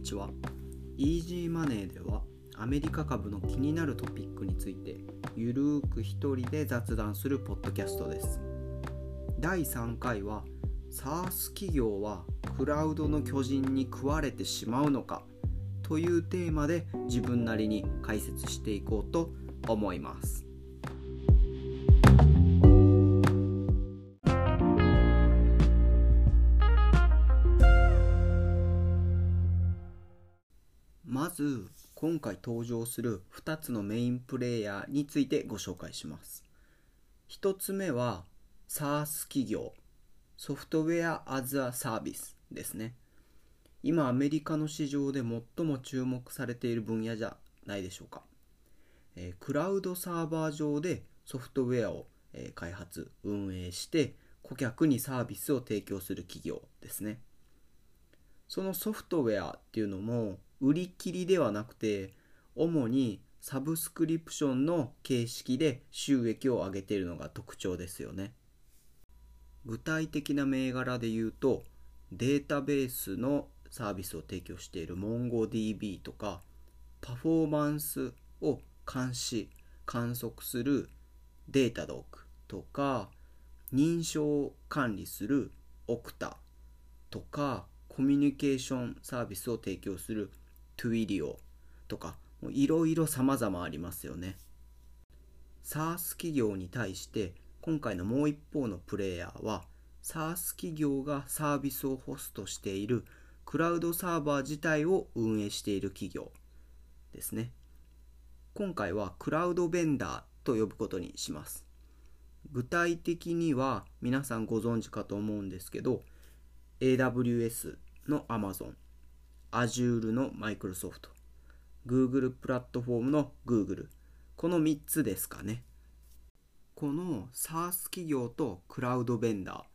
にちは。イージーマネーではアメリカ株の気になるトピックについてゆるーく一人で雑談するポッドキャストです。第3回は SARS 企業はクラウドの巨人に食われてしまうのかというテーマで自分なりに解説していこうと思います。まず今回登場する2つのメインプレイヤーについてご紹介します。1つ目は SaaS 企業ソフトウェア as a Service ですね。今アメリカの市場で最も注目されている分野じゃないでしょうか、え、クラウドサーバー上でソフトウェアを、え、開発運営して顧客にサービスを提供する企業ですね。そのソフトウェアっていうのも売り切りではなくて主にサブスクリプションの形式で収益を上げているのが特徴ですよね。具体的な銘柄で言うとデータベースのサービスを提供している MongoDB とかパフォーマンスを監視観測するデータドックとか認証管理する Okta とかコミュニケーションサービスを提供する Twilio とかいろいろ様々ありますよね。SARS 企業に対して今回のもう一方のプレイヤーは SARS 企業がサービスをホストしているクラウドサーバー自体を運営している企業ですね。今回はクラウドベンダーと呼ぶことにします。具体的には皆さんご存知かと思うんですけど AWS の Amazon Azure の Microsoft、Google プラットフォームの Google、この3つですかね。この SaaS 企業とクラウドベンダ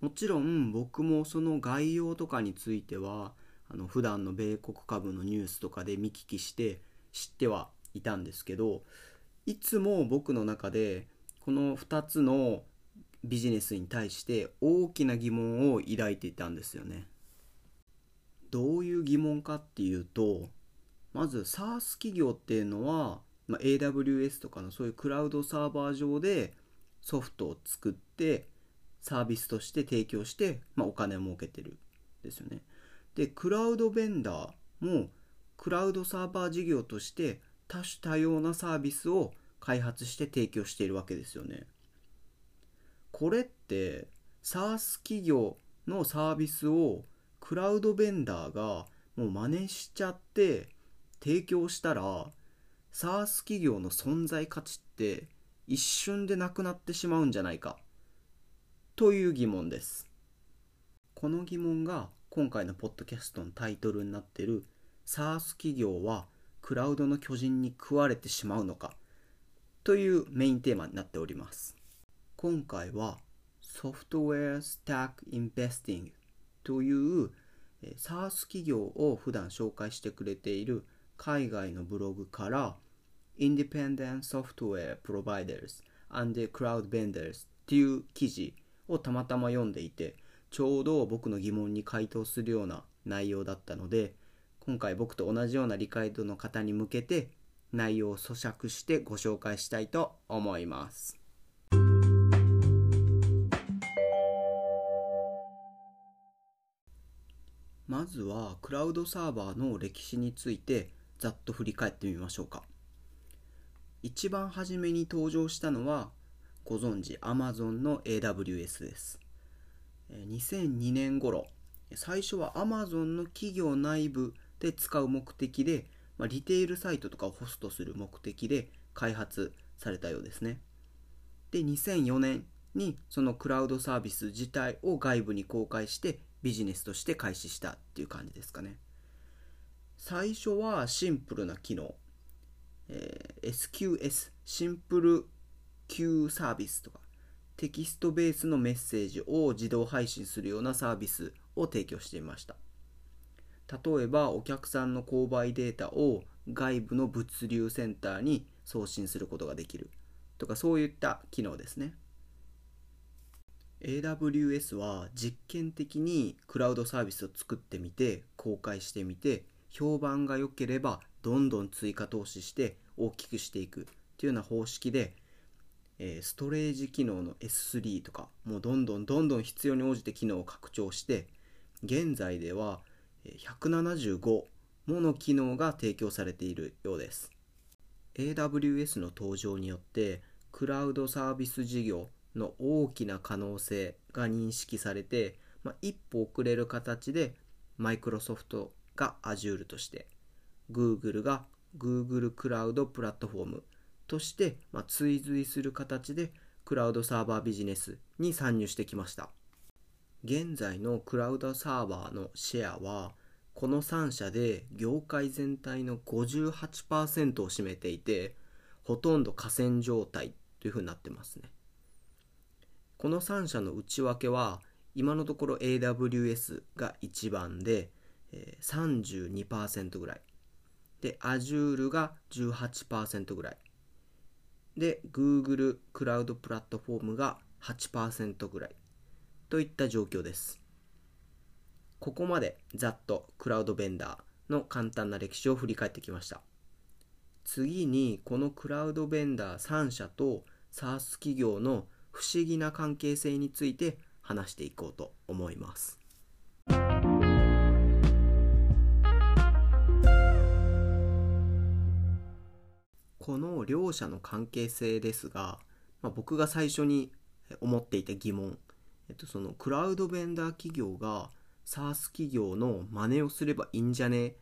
ー、もちろん僕もその概要とかについては、あの普段の米国株のニュースとかで見聞きして知ってはいたんですけど、いつも僕の中でこの2つのビジネスに対して大きな疑問を抱いていたんですよね。どういう疑問かっていうとまず SARS 企業っていうのは、まあ、AWS とかのそういうクラウドサーバー上でソフトを作ってサービスとして提供して、まあ、お金を儲けてる。ですよね。でクラウドベンダーもクラウドサーバー事業として多種多様なサービスを開発して提供しているわけですよね。これって SARS 企業のサービスをクラウドベンダーがもう真似しちゃって提供したら SARS 企業の存在価値って一瞬でなくなってしまうんじゃないか。という疑問です。この疑問が今回のポッドキャストのタイトルになってる SARS 企業はクラウドの巨人に食われてしまうのか？というメインテーマになっております。今回はソフトウェアスタックインベスティングという SARS 企業を普段紹介してくれている海外のブログから Independent Software Providers and Cloud Vendors っていう記事をたまたま読んでいてちょうど僕の疑問に回答するような内容だったので今回僕と同じような理解度の方に向けて内容を咀嚼してご紹介したいと思います。まずはクラウドサーバーの歴史についてざっと振り返ってみましょうか。一番初めに登場したのはご存知 Amazon の AWS です。2002年頃最初は Amazon の企業内部で使う目的で、まあ、リテールサイトとかをホストする目的で開発されたようですね。で2004年にそのクラウドサービス自体を外部に公開してビジネスとして開始したっていう感じですかね。最初はシンプルな機能、えー、SQS シンプル Q サービスとか。テキストベースのメッセージを自動配信するようなサービスを提供していました。例えばお客さんの購買データを外部の物流センターに送信することができるとかそういった機能ですね。AWS は実験的にクラウドサービスを作ってみて公開してみて評判が良ければどんどん追加投資して大きくしていくっていうような方式で、ストレージ機能の S3 とかもうどんどんどんどん必要に応じて機能を拡張して現在では175もの機能が提供されているようです。AWS の登場によってクラウドサービス事業の大きな可能性が認識されて、まあ、一歩遅れる形でマイクロソフトが Azure として Google が Google クラウドプラットフォームとして、まあ、追随する形でクラウドサーバービジネスに参入してきました。現在のクラウドサーバーのシェアはこの3社で業界全体の58%を占めていてほとんど河川状態というふうになってますね。この3社の内訳は今のところ AWS が1番で、えー、32%ぐらい。で Azure が18%ぐらい。で Google クラウドプラットフォームが8%ぐらい。といった状況です。ここまでざっとクラウドベンダーの簡単な歴史を振り返ってきました。次にこのクラウドベンダー3社と SaaS 企業の不思議な関係性について話していこうと思います。この両者の関係性ですが、まあ、僕が最初に思っていた疑問、えっと、そのクラウドベンダー企業が SARS 企業の真似をすればいいんじゃねっ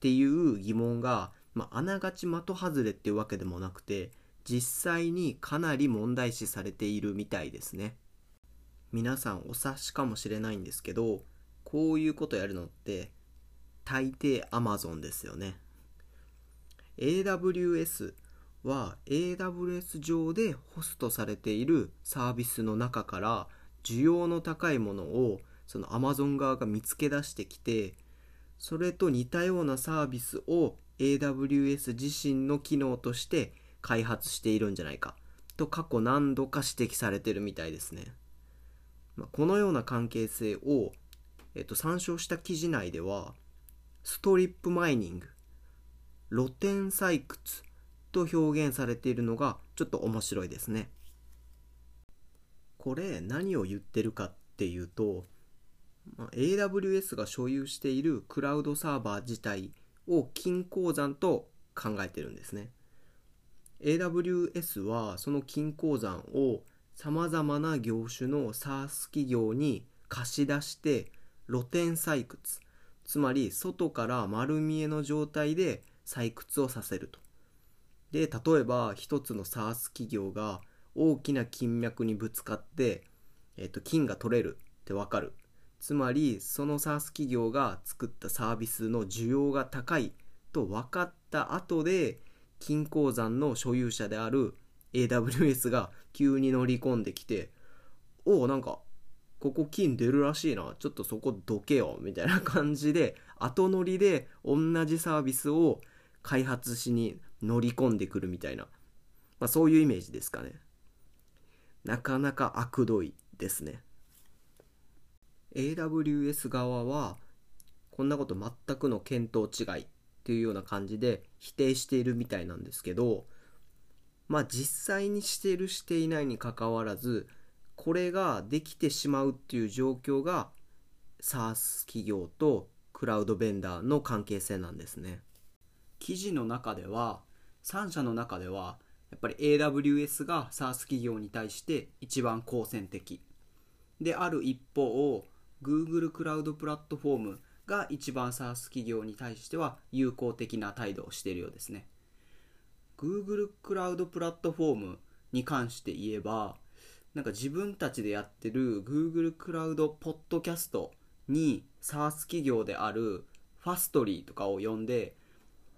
ていう疑問が、まあ、あながち的外れっていうわけでもなくて実際にかなり問題視されているみたいですね。皆さんお察しかもしれないんですけどこういうことやるのって大抵 Amazon ですよね。AWS は AWS 上でホストされているサービスの中から需要の高いものをその Amazon 側が見つけ出してきてそれと似たようなサービスを AWS 自身の機能として開発しているんじゃないかと過去何度か指摘されてるみたいですね。まあ、このような関係性を、えっと、参照した記事内ではストリップマイニング露天採掘と表現されているのがちょっと面白いですね。これ何を言ってるかっていうと、まあ、AWS が所有しているクラウドサーバー自体を金鉱山と考えてるんですね。AWS はその金鉱山をさまざまな業種の SaaS 企業に貸し出して露天採掘。つまり外から丸見えの状態で採掘をさせると。で例えば一つの SaaS 企業が大きな金脈にぶつかって、えー、と金が取れるってわかる。つまりその SaaS 企業が作ったサービスの需要が高いと分かった後で金鉱山の所有者である AWS が急に乗り込んできて、おお、なんか、ここ金出るらしいな。ちょっとそこどけよ。みたいな感じで、後乗りで同じサービスを開発しに乗り込んでくるみたいな。まあそういうイメージですかね。なかなか悪どいですね。AWS 側は、こんなこと全くの見当違いっていうような感じで否定しているみたいなんですけどまあ実際にしているしていないにかかわらずこれができてしまうっていう状況が SaaS 企業とクラウドベンダーの関係性なんですね。記事の中では3社の中ではやっぱり AWS が SaaS 企業に対して一番好戦的である一方 Google クラウドプラットフォームが一番 SaaS 企業に対しては友好的な態度をしているようですね。Google クラウドプラットフォームに関して言えば、なんか自分たちでやってる Google クラウドポッドキャストに SaaS 企業であるファストリーとかを呼んで、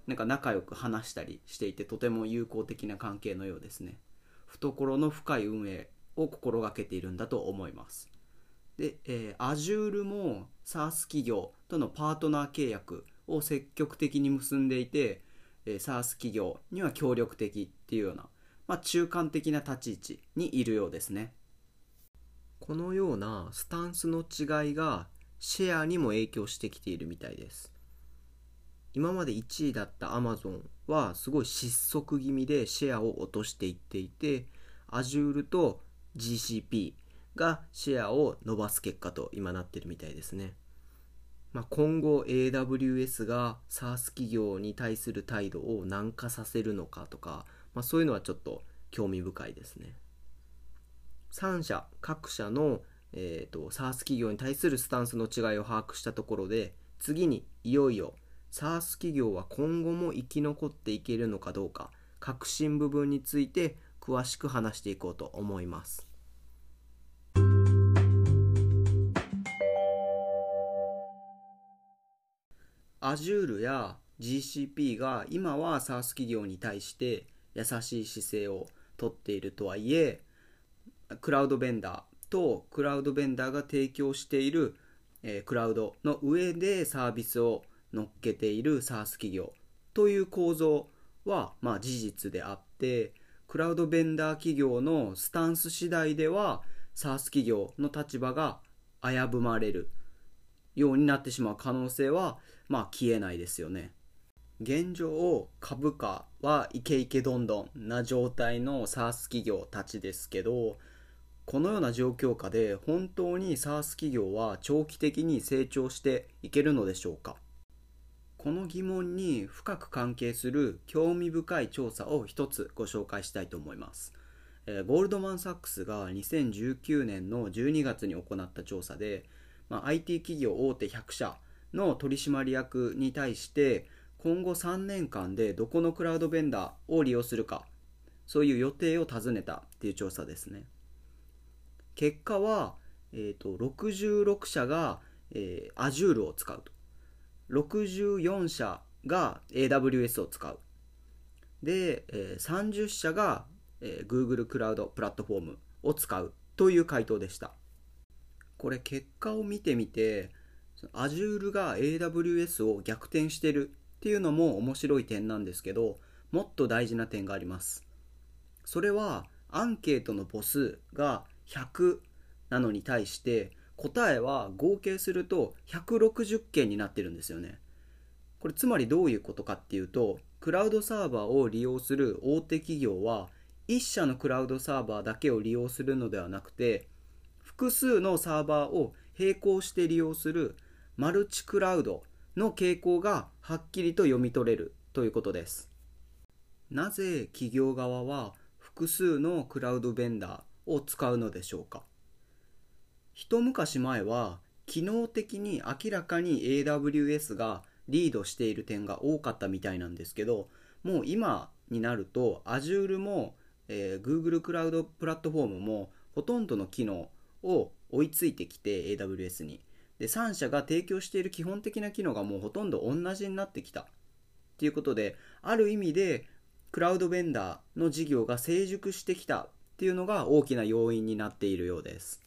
なんか仲良く話したりしていてとても友好的な関係のようですね。懐の深い運営を心がけているんだと思います。で、えー、Azure も SaaS 企業とのパートナー契約を積極的に結んでいて、えー、SaaS 企業には協力的っていうような、まあ、中間的な立ち位置にいるようですね。このようなスタンスの違いがシェアにも影響してきているみたいです。今まで1位だった Amazon はすごい失速気味でシェアを落としていっていて Azure と GCP がシェアを伸ばす結果と今なってるみたいですね。まあ、今後 AWS が SaaS 企業に対する態度を軟化させるのかとか、まあ、そういうのはちょっと興味深いですね。3社各社の、えーと、SaaS 企業に対するスタンスの違いを把握したところで次にいよいよ SaaS 企業は今後も生き残っていけるのかどうか革新部分について詳しく話していこうと思います。Azure や GCP が今は SaaS 企業に対して優しい姿勢をとっているとはいえクラウドベンダーとクラウドベンダーが提供している、クラウドの上でサービスを乗っけている SaaS 企業という構造は、まあ、事実であってクラウドベンダー企業のスタンス次第では SaaS 企業の立場が危ぶまれるようになってしまう可能性はまあ消えないですよね。現状株価はイケイケどんどんな状態の SARS 企業たちですけどこのような状況下で本当に SARS 企業は長期的に成長していけるのでしょうか？この疑問に深く関係する興味深い調査を一つご紹介したいと思います。ゴールドマン・サックスが2019年の12月に行った調査で、まあ、IT 企業大手100社の取締役に対して今後3年間でどこのクラウドベンダーを利用するかそういう予定を尋ねたっていう調査ですね。結果は、えーと、66社が、えー、Azure を使うと。64社が AWS を使う。で、えー、30社が、えー、Google クラウドプラットフォームを使うという回答でした。これ結果を見てみて Azure が AWS を逆転してるっていうのも面白い点なんですけどもっと大事な点があります。それはアンケートの母数が100なのに対して答えは合計すると160件になってるんですよね。これつまりどういうことかっていうとクラウドサーバーを利用する大手企業は1社のクラウドサーバーだけを利用するのではなくて複数のサーバーを並行して利用するマルチクラウドの傾向がはっきりと読み取れるということです。なぜ企業側は複数のクラウドベンダーを使うのでしょうか？一昔前は機能的に明らかに AWS がリードしている点が多かったみたいなんですけどもう今になると Azure も、えー、Google クラウドプラットフォームもほとんどの機能を追いついてきて AWS に。で3社が提供している基本的な機能がもうほとんど同じになってきた。っていうことである意味でクラウドベンダーの事業が成熟してきたっていうのが大きな要因になっているようです。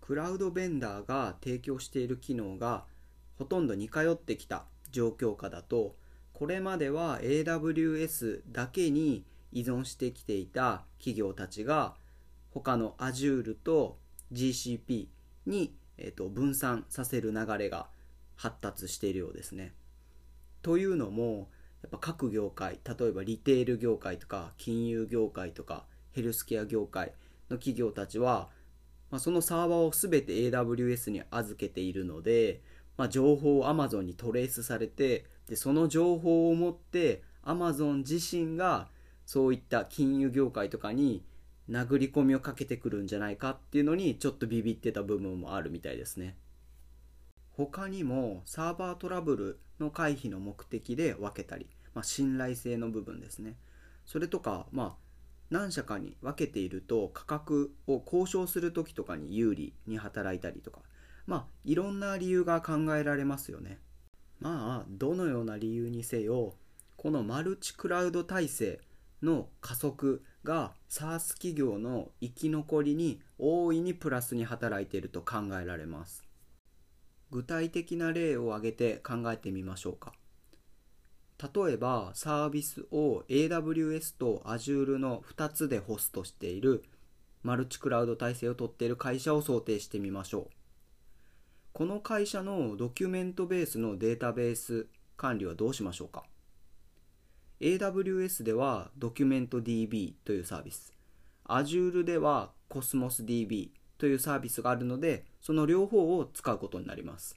クラウドベンダーが提供している機能がほとんど似通ってきた状況下だとこれまでは AWS だけに依存してきていた企業たちが他の Azure と GCP にえーと、分散させる流れが発達しているようですね。というのもやっぱ各業界例えばリテール業界とか金融業界とかヘルスケア業界の企業たちは、まあ、そのサーバーを全て AWS に預けているので、まあ、情報を Amazon にトレースされてでその情報を持って Amazon 自身がそういった金融業界とかに殴り込みをかけてくるんじゃないかっていうのにちょっとビビってた部分もあるみたいですね。他にもサーバートラブルの回避の目的で分けたり、まあ、信頼性の部分ですね。それとかまあ何社かに分けていると価格を交渉する時とかに有利に働いたりとかまあいろんな理由が考えられますよね。まあどのような理由にせよこのマルチクラウド体制の加速が SARS 企業の生き残りに大いにプラスに働いていると考えられます。具体的な例を挙げて考えてみましょうか。例えばサービスを AWS と Azure の2つでホストしているマルチクラウド体制をとっている会社を想定してみましょう。この会社のドキュメントベースのデータベース管理はどうしましょうか。AWS では DocumentDB というサービス。Azure では CosmosDB というサービスがあるのでその両方を使うことになります。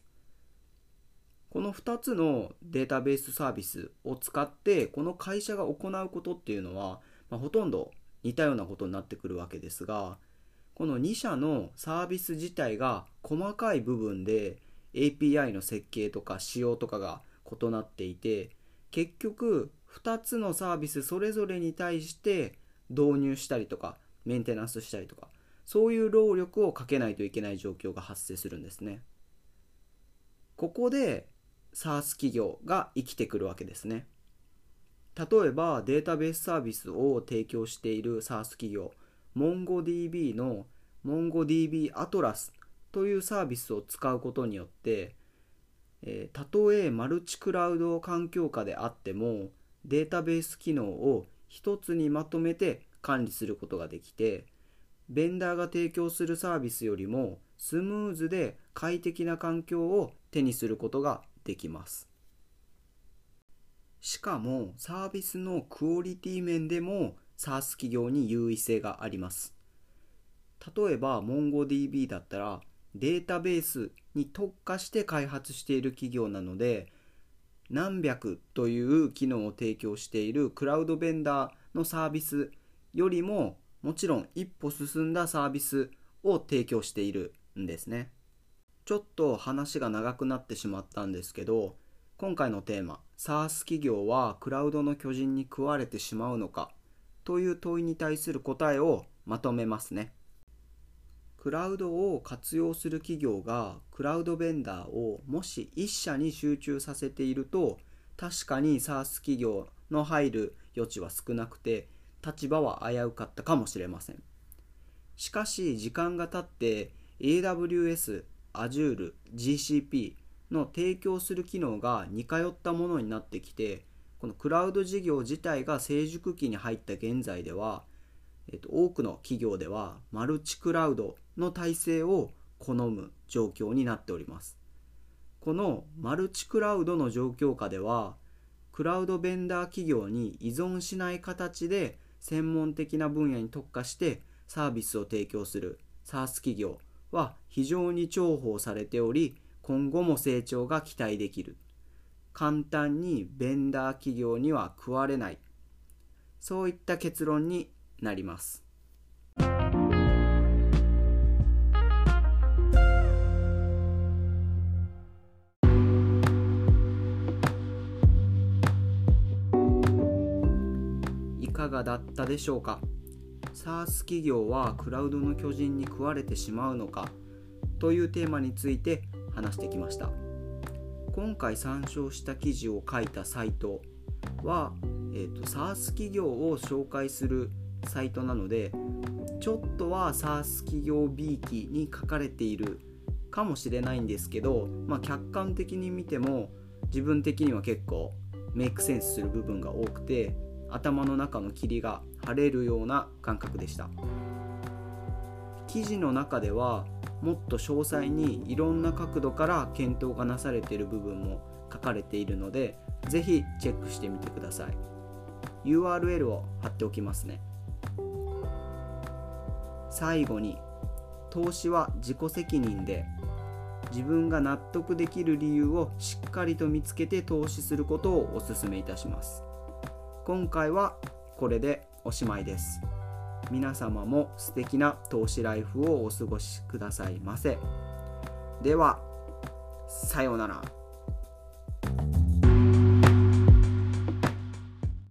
この2つのデータベースサービスを使ってこの会社が行うことっていうのは、まあ、ほとんど似たようなことになってくるわけですがこの2社のサービス自体が細かい部分で API の設計とか仕様とかが異なっていて結局2つのサービスそれぞれに対して導入したりとかメンテナンスしたりとかそういう労力をかけないといけない状況が発生するんですね。ここで SARS 企業が生きてくるわけですね。例えばデータベースサービスを提供している SARS 企業 MongoDB の MongoDB Atlas というサービスを使うことによって、えー、たとえマルチクラウド環境下であってもデータベース機能を一つにまとめて管理することができてベンダーが提供するサービスよりもスムーズで快適な環境を手にすることができます。しかもサービスのクオリティ面でも SARS 企業に優位性があります。例えば MongoDB だったらデータベースに特化して開発している企業なので何百という機能を提供しているクラウドベンダーのサービスよりももちろん一歩進んだサービスを提供しているんですね。ちょっと話が長くなってしまったんですけど今回のテーマ SARS 企業はクラウドの巨人に食われてしまうのかという問いに対する答えをまとめますね。クラウドを活用する企業がクラウドベンダーをもし1社に集中させていると確かに SARS 企業の入る余地は少なくて立場は危うかったかもしれません。しかし時間が経って AWS、Azure、GCP の提供する機能が似通ったものになってきてこのクラウド事業自体が成熟期に入った現在ではえっと、多くの企業ではマルチクラウドの体制を好む状況になっております。このマルチクラウドの状況下ではクラウドベンダー企業に依存しない形で専門的な分野に特化してサービスを提供する SARS 企業は非常に重宝されており今後も成長が期待できる。簡単にベンダー企業には食われない。そういった結論になります。いかがだったでしょうか？SARS 企業はクラウドの巨人に食われてしまうのか？というテーマについて話してきました。今回参照した記事を書いたサイトは、えーと、SARS 企業を紹介するサイトなのでちょっとは SARS 企業 B 記に書かれているかもしれないんですけど、まあ、客観的に見ても自分的には結構メイクセンスする部分が多くて頭の中の霧が晴れるような感覚でした。記事の中ではもっと詳細にいろんな角度から検討がなされている部分も書かれているので是非チェックしてみてください。URL を貼っておきますね。最後に投資は自己責任で自分が納得できる理由をしっかりと見つけて投資することをお勧めいたします。今回はこれでおしまいです。皆様も素敵な投資ライフをお過ごしくださいませ。ではさようなら。